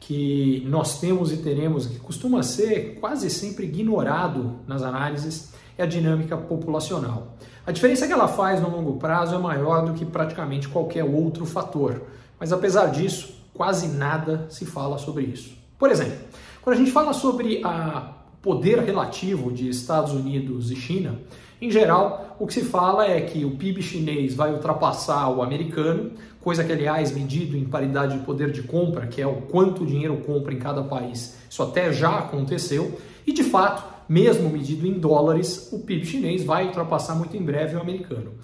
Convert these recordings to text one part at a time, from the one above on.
que nós temos e teremos, que costuma ser quase sempre ignorado nas análises, é a dinâmica populacional. A diferença que ela faz no longo prazo é maior do que praticamente qualquer outro fator, mas apesar disso, quase nada se fala sobre isso. Por exemplo, quando a gente fala sobre o poder relativo de Estados Unidos e China, em geral, o que se fala é que o PIB chinês vai ultrapassar o americano, coisa que, aliás, medido em paridade de poder de compra, que é o quanto dinheiro compra em cada país, isso até já aconteceu, e de fato, mesmo medido em dólares, o PIB chinês vai ultrapassar muito em breve o americano.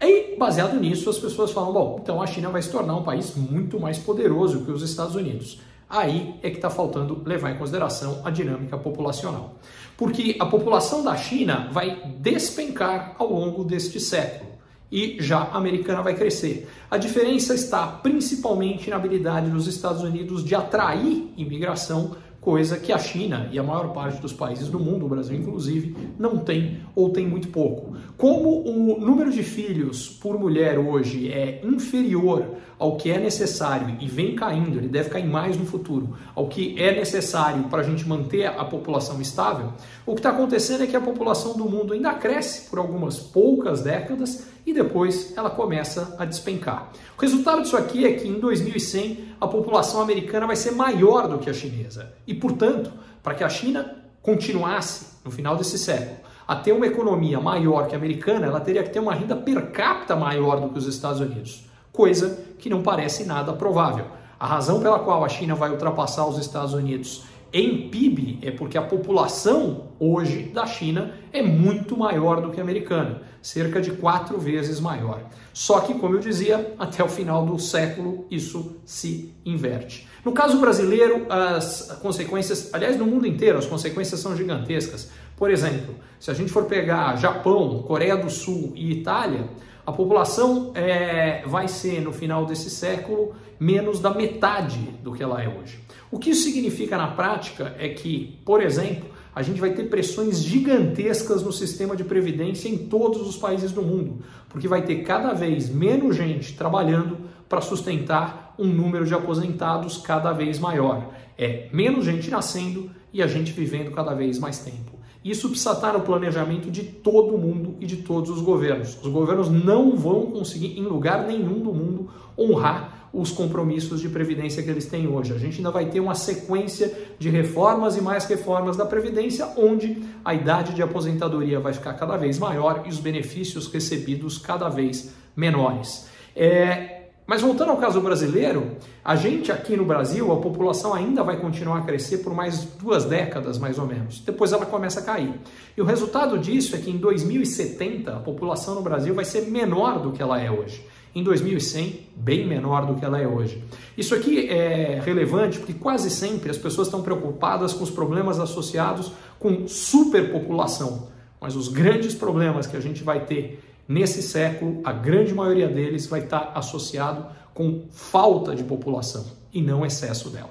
E baseado nisso, as pessoas falam: bom, então a China vai se tornar um país muito mais poderoso que os Estados Unidos. Aí é que está faltando levar em consideração a dinâmica populacional. Porque a população da China vai despencar ao longo deste século e já a americana vai crescer. A diferença está principalmente na habilidade dos Estados Unidos de atrair imigração coisa que a China e a maior parte dos países do mundo, o Brasil inclusive, não tem ou tem muito pouco. Como o número de filhos por mulher hoje é inferior ao que é necessário e vem caindo, ele deve cair mais no futuro, ao que é necessário para a gente manter a população estável, o que está acontecendo é que a população do mundo ainda cresce por algumas poucas décadas e depois ela começa a despencar. O resultado disso aqui é que em 2100 a população americana vai ser maior do que a chinesa. E, portanto, para que a China continuasse no final desse século a ter uma economia maior que a americana, ela teria que ter uma renda per capita maior do que os Estados Unidos, coisa que não parece nada provável. A razão pela qual a China vai ultrapassar os Estados Unidos em PIB é porque a população hoje da China é muito maior do que a americana, cerca de quatro vezes maior. Só que, como eu dizia, até o final do século isso se inverte. No caso brasileiro, as consequências, aliás, no mundo inteiro, as consequências são gigantescas. Por exemplo, se a gente for pegar Japão, Coreia do Sul e Itália, a população é, vai ser, no final desse século, menos da metade do que ela é hoje. O que isso significa na prática é que, por exemplo, a gente vai ter pressões gigantescas no sistema de previdência em todos os países do mundo, porque vai ter cada vez menos gente trabalhando para sustentar um número de aposentados cada vez maior. É menos gente nascendo e a gente vivendo cada vez mais tempo. Isso precisa estar no planejamento de todo mundo e de todos os governos. Os governos não vão conseguir, em lugar nenhum do mundo, honrar os compromissos de previdência que eles têm hoje. A gente ainda vai ter uma sequência de reformas e mais reformas da previdência, onde a idade de aposentadoria vai ficar cada vez maior e os benefícios recebidos cada vez menores. É, mas voltando ao caso brasileiro, a gente aqui no Brasil, a população ainda vai continuar a crescer por mais duas décadas, mais ou menos. Depois ela começa a cair. E o resultado disso é que em 2070 a população no Brasil vai ser menor do que ela é hoje. Em 2100, bem menor do que ela é hoje. Isso aqui é relevante porque quase sempre as pessoas estão preocupadas com os problemas associados com superpopulação. Mas os grandes problemas que a gente vai ter Nesse século, a grande maioria deles vai estar associado com falta de população e não excesso dela.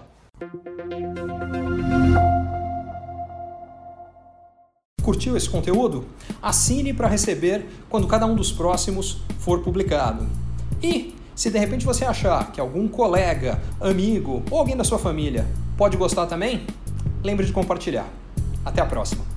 Curtiu esse conteúdo? Assine para receber quando cada um dos próximos for publicado. E se de repente você achar que algum colega, amigo ou alguém da sua família pode gostar também, lembre de compartilhar. Até a próxima!